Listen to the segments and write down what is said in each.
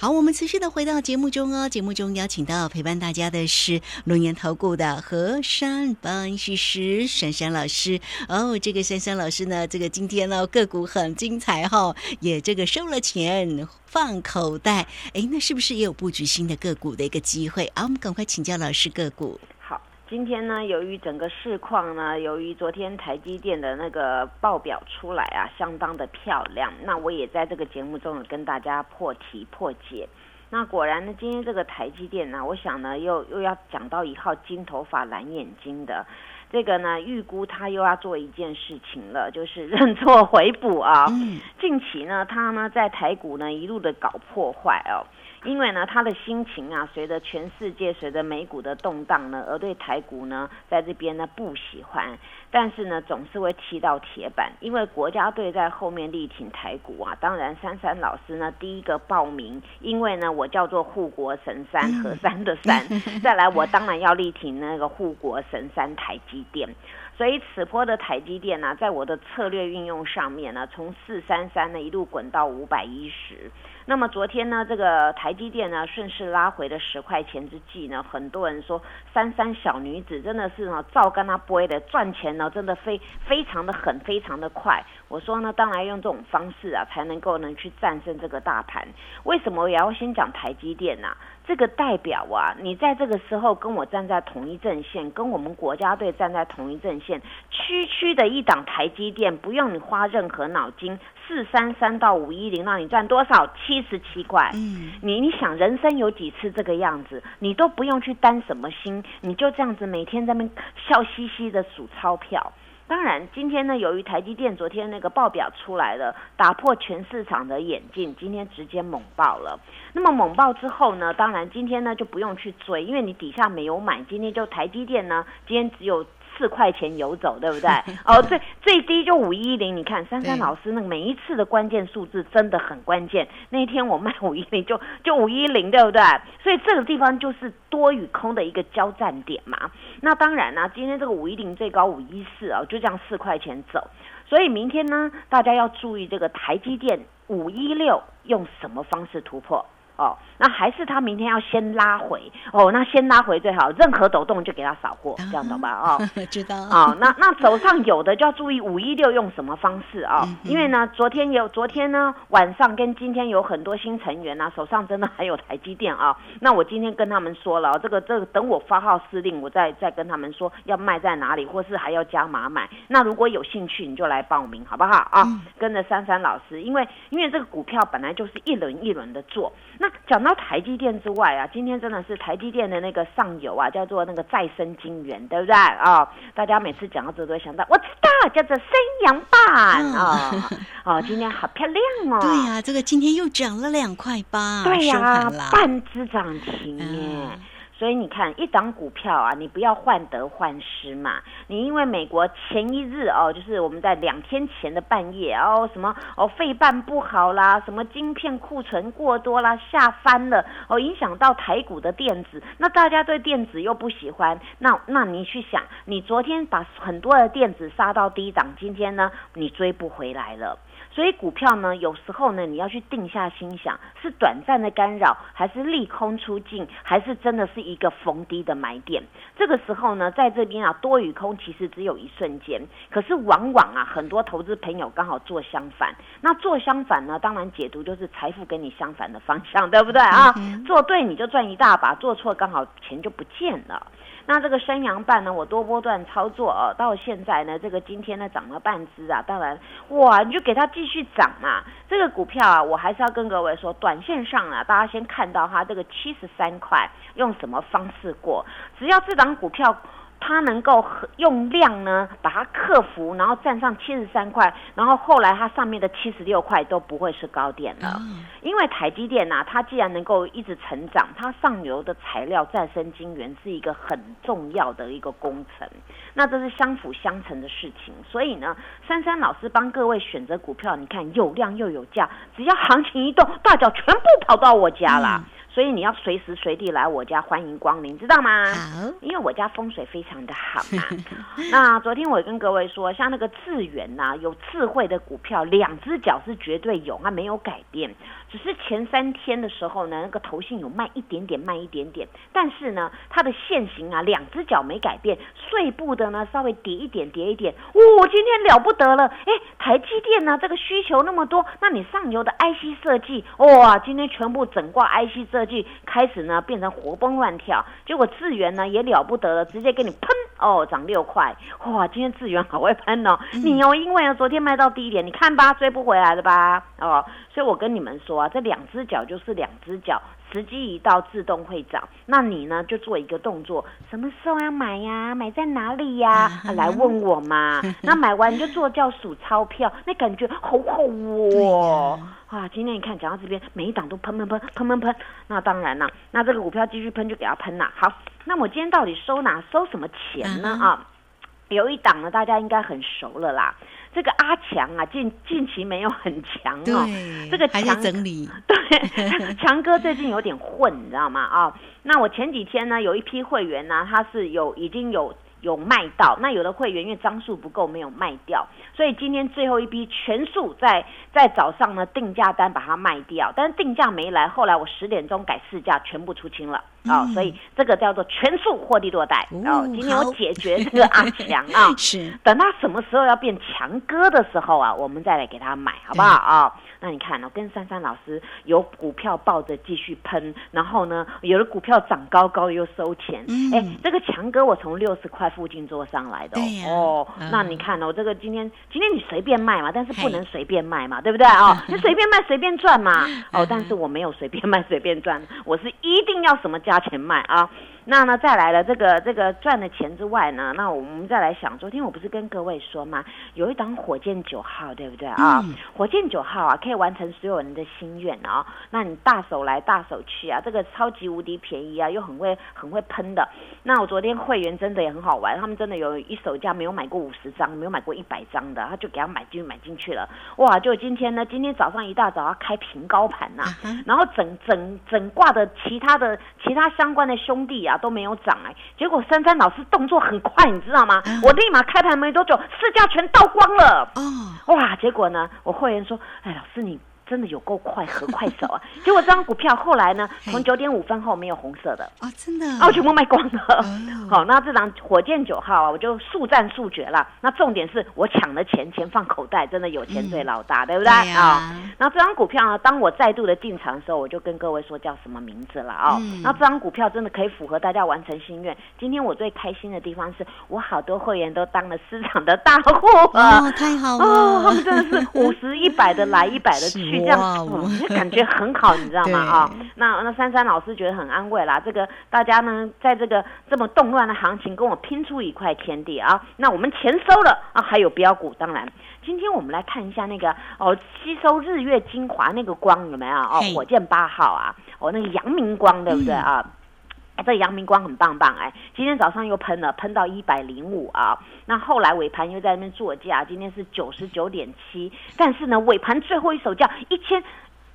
好，我们持续的回到节目中哦。节目中邀请到陪伴大家的是龙岩投顾的何山分析师珊珊老师哦。这个珊珊老师呢，这个今天呢个股很精彩哈，也这个收了钱放口袋。哎，那是不是也有布局新的个股的一个机会啊？我们赶快请教老师个股。今天呢，由于整个市况呢，由于昨天台积电的那个报表出来啊，相当的漂亮。那我也在这个节目中跟大家破题破解。那果然呢，今天这个台积电呢，我想呢，又又要讲到一号金头发蓝眼睛的这个呢，预估他又要做一件事情了，就是认错回补啊。近期呢，他呢在台股呢一路的搞破坏哦。因为呢，他的心情啊，随着全世界、随着美股的动荡呢，而对台股呢，在这边呢不喜欢，但是呢，总是会踢到铁板。因为国家队在后面力挺台股啊，当然珊珊老师呢第一个报名，因为呢我叫做护国神山和山的山，再来我当然要力挺那个护国神山台积电。所以此波的台积电呢，在我的策略运用上面呢，从四三三呢一路滚到五百一十。那么昨天呢，这个台积电呢顺势拉回了十块钱之际呢，很多人说三三小女子真的是呢照跟他播的赚钱呢，真的非非常的狠，非常的快。我说呢，当然用这种方式啊，才能够能去战胜这个大盘。为什么我要先讲台积电呢？这个代表啊，你在这个时候跟我站在同一阵线，跟我们国家队站在同一阵线，区区的一档台积电，不用你花任何脑筋，四三三到五一零，让你赚多少？七十七块。嗯，你你想人生有几次这个样子？你都不用去担什么心，你就这样子每天在那笑嘻嘻的数钞票。当然，今天呢，由于台积电昨天那个报表出来了，打破全市场的眼镜，今天直接猛爆了。那么猛爆之后呢，当然今天呢就不用去追，因为你底下没有买，今天就台积电呢，今天只有。四块钱游走，对不对？哦，最最低就五一零。你看珊珊老师那个每一次的关键数字真的很关键。那一天我卖五一零，就 就五一零，对不对？所以这个地方就是多与空的一个交战点嘛。那当然呢，今天这个五一零最高五一四啊，就这样四块钱走。所以明天呢，大家要注意这个台积电五一六用什么方式突破。哦，那还是他明天要先拉回哦，那先拉回最好，任何抖动就给他扫货，这样懂吧？哦，知道。哦，那那手上有的就要注意五一六用什么方式啊？因为呢，昨天有昨天呢晚上跟今天有很多新成员啊，手上真的还有台积电啊。那我今天跟他们说了，这个这个等我发号施令，我再再跟他们说要卖在哪里，或是还要加码买。那如果有兴趣，你就来报名好不好啊？跟着珊珊老师，因为因为这个股票本来就是一轮一轮的做，那。讲到台积电之外啊，今天真的是台积电的那个上游啊，叫做那个再生晶圆，对不对啊？大家每次讲到这都会想到，我知道叫做升阳板啊，哦，今天好漂亮哦。对呀，这个今天又涨了两块八，对呀，半只涨停耶。所以你看，一档股票啊，你不要患得患失嘛。你因为美国前一日哦，就是我们在两天前的半夜哦，什么哦费半不好啦，什么晶片库存过多啦，下翻了哦，影响到台股的电子。那大家对电子又不喜欢，那那你去想，你昨天把很多的电子杀到低档，今天呢，你追不回来了。所以股票呢，有时候呢，你要去定下心想，是短暂的干扰，还是利空出尽，还是真的是一个逢低的买点？这个时候呢，在这边啊，多与空其实只有一瞬间，可是往往啊，很多投资朋友刚好做相反。那做相反呢，当然解读就是财富跟你相反的方向，对不对啊？做对你就赚一大把，做错刚好钱就不见了。那这个山羊半呢，我多波段操作哦，到现在呢，这个今天呢涨了半只啊，当然哇，你就给它继续涨嘛。这个股票啊，我还是要跟各位说，短线上啊，大家先看到它这个七十三块，用什么方式过？只要这档股票。它能够用量呢把它克服，然后站上七十三块，然后后来它上面的七十六块都不会是高点了。因为台积电呐，它既然能够一直成长，它上游的材料再生晶圆是一个很重要的一个工程，那这是相辅相成的事情。所以呢，珊珊老师帮各位选择股票，你看有量又有价，只要行情一动，大脚全部跑到我家了。所以你要随时随地来我家欢迎光临，知道吗？好，因为我家风水非常的好嘛。那昨天我跟各位说，像那个智源呐，有智慧的股票，两只脚是绝对有，它没有改变。只是前三天的时候呢，那个头信有慢一点点，慢一点点，但是呢，它的线型啊，两只脚没改变，碎步的呢稍微叠一点，叠一点，哦，今天了不得了，哎，台积电呢这个需求那么多，那你上游的 IC 设计，哇，今天全部整挂 IC 设计开始呢变成活蹦乱跳，结果智源呢也了不得了，直接给你喷哦，涨六块，哇，今天智源好会喷哦，你哦，因为呢昨天卖到低点，你看吧，追不回来了吧，哦，所以我跟你们说啊，这两只脚就是两只脚。时机一到，自动会涨。那你呢，就做一个动作，什么时候要买呀？买在哪里呀？来问我嘛。那买完你就做叫数钞票，那感觉好好哦。啊，今天你看讲到这边，每一档都喷喷喷喷喷喷。那当然啦，那这个股票继续喷就给它喷啦。好，那我今天到底收哪收什么钱呢？啊，有一档呢，大家应该很熟了啦。这个阿强啊，近近期没有很强哦。这个强整理。对，强哥最近有点混，你知道吗？啊，那我前几天呢，有一批会员呢，他是有已经有。有卖到，那有的会员因为张数不够没有卖掉，所以今天最后一批全数在在早上呢定价单把它卖掉，但是定价没来，后来我十点钟改市价全部出清了啊，所以这个叫做全数获利落袋哦。今天我解决这个阿强啊，是等他什么时候要变强哥的时候啊，我们再来给他买好不好啊？那你看哦，跟珊珊老师有股票抱着继续喷，然后呢，有的股票涨高高又收钱。哎，这个强哥我从六十块附近做上来的哦。那你看哦，这个今天今天你随便卖嘛，但是不能随便卖嘛，对不对哦？你随便卖随便赚嘛。哦，但是我没有随便卖随便赚，我是一定要什么价花钱买啊。那呢，再来了这个这个赚的钱之外呢，那我们再来想，昨天我不是跟各位说吗？有一档火箭九号，对不对啊？火箭九号啊，可以完成所有人的心愿啊。那你大手来大手去啊，这个超级无敌便宜啊，又很会很会喷的。那我昨天会员真的也很好玩，他们真的有一手价没有买过五十张，没有买过一百张的，他就给他买进买进去了。哇，就今天呢，今天早上一大早要开平高盘呐，然后整整整挂的其他的其他相关的兄弟啊。都没有涨哎，结果珊珊老师动作很快，你知道吗？我立马开盘没多久，市价全倒光了。哦，哇！结果呢，我会员说：“哎，老师你。”真的有够快，和快手啊！结果这张股票后来呢，从九点五分后没有红色的啊，真的啊，全部卖光了。好，那这张火箭九号啊，我就速战速决了。那重点是我抢了钱，钱放口袋，真的有钱最老大，对不对啊？那这张股票呢，当我再度的进场的时候，我就跟各位说叫什么名字了啊？那这张股票真的可以符合大家完成心愿。今天我最开心的地方是我好多会员都当了市场的大户啊，太好了，他们真的是五十一百的来，一百的去。这样，感觉很好，你知道吗？啊，那那珊珊老师觉得很安慰啦。这个大家呢，在这个这么动乱的行情，跟我拼出一块天地啊。那我们钱收了啊，还有标股。当然，今天我们来看一下那个哦，吸收日月精华那个光有没有？哦，火箭八号啊，哦，那个阳明光对不对啊？这阳明光很棒棒哎，今天早上又喷了，喷到一百零五啊。那后来尾盘又在那边作价，今天是九十九点七，但是呢，尾盘最后一手价一千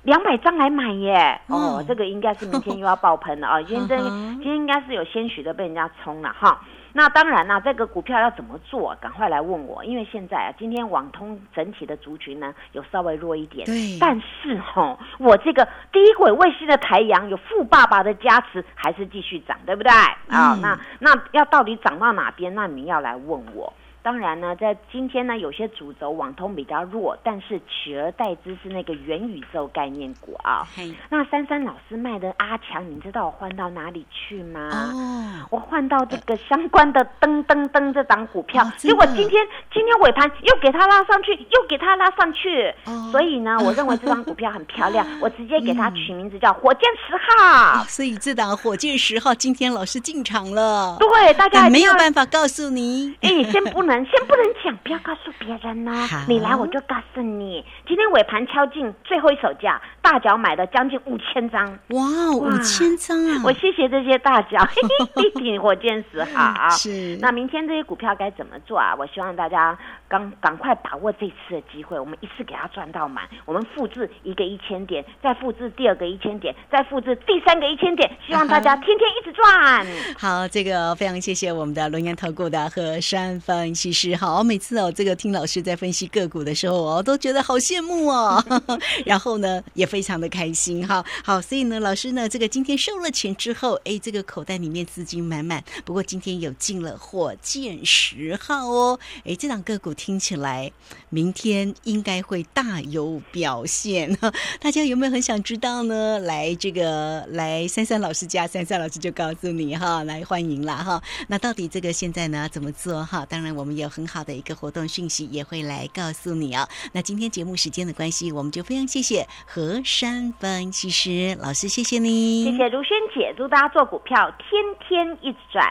两百张来买耶。哦，这个应该是明天又要爆喷了啊。今天真，今天应该是有些许的被人家冲了哈。那当然啦，这个股票要怎么做？赶快来问我，因为现在啊，今天网通整体的族群呢有稍微弱一点，对，但是哈，我这个低轨卫星的太阳有富爸爸的加持，还是继续涨，对不对？啊，那那要到底涨到哪边？那你要来问我。当然呢，在今天呢，有些主轴网通比较弱，但是取而代之是那个元宇宙概念股啊。那珊珊老师卖的阿强，你知道我换到哪里去吗？哦，我换到这个相关的噔噔噔这档股票，结果今天今天尾盘又给它拉上去，又给它拉上去。哦，所以呢，我认为这张股票很漂亮，我直接给它取名字叫火箭十号。所以这档火箭十号今天老师进场了。对，大家没有办法告诉你。哎，先不能。先不能讲，不要告诉别人呢。你来我就告诉你，今天尾盘敲进最后一手价，大脚买的将近五千张。哇，五千张啊！我谢谢这些大脚，一挺火箭石好。是。那明天这些股票该怎么做啊？我希望大家赶赶快把握这次的机会，我们一次给它赚到满，我们复制一个一千点，再复制第二个一千点，再复制第三个一千点，希望大家天天一直赚。好，这个非常谢谢我们的龙岩投顾的和山分析师。好，每次哦，这个听老师在分析个股的时候哦，都觉得好羡慕哦，然后呢，也非常的开心哈。好，所以呢，老师呢，这个今天收了钱之后，哎，这个口袋里面资金满满。不过今天有进了火箭十号哦，哎，这档个股听起来明天应该会大有表现。大家有没有很想知道呢？来，这个来珊珊老师家，珊珊老师就告诉你哈，来欢迎啦哈。那到底这个现在呢怎么做哈？当然我们有很好的一个活动讯息也会来告诉你哦。那今天节目时间的关系，我们就非常谢谢何山分析师老师，谢谢你，谢谢如萱姐，祝大家做股票天天一直赚。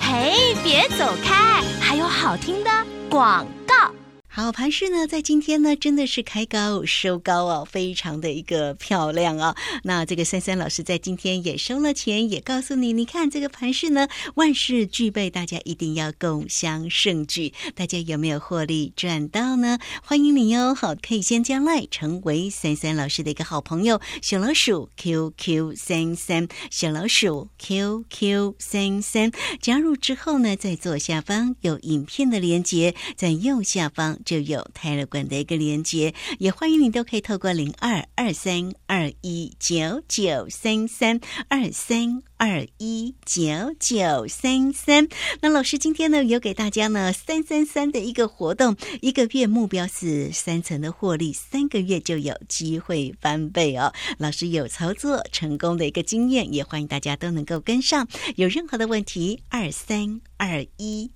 嘿，别走开，还有好听的广告。好，盘势呢，在今天呢，真的是开高收高哦，非常的一个漂亮啊。那这个三三老师在今天也收了钱，也告诉你，你看这个盘势呢，万事俱备，大家一定要共襄盛举。大家有没有获利赚到呢？欢迎你哟，好，可以先将来成为三三老师的一个好朋友，小老鼠 QQ 三三，小老鼠 QQ 三三，加入之后呢，在左下方有影片的连接，在右下方。就有泰勒管的一个连接，也欢迎你都可以透过零二二三二一九九三三二三二一九九三三。那老师今天呢有给大家呢三三三的一个活动，一个月目标是三层的获利，三个月就有机会翻倍哦。老师有操作成功的一个经验，也欢迎大家都能够跟上。有任何的问题，二三二一。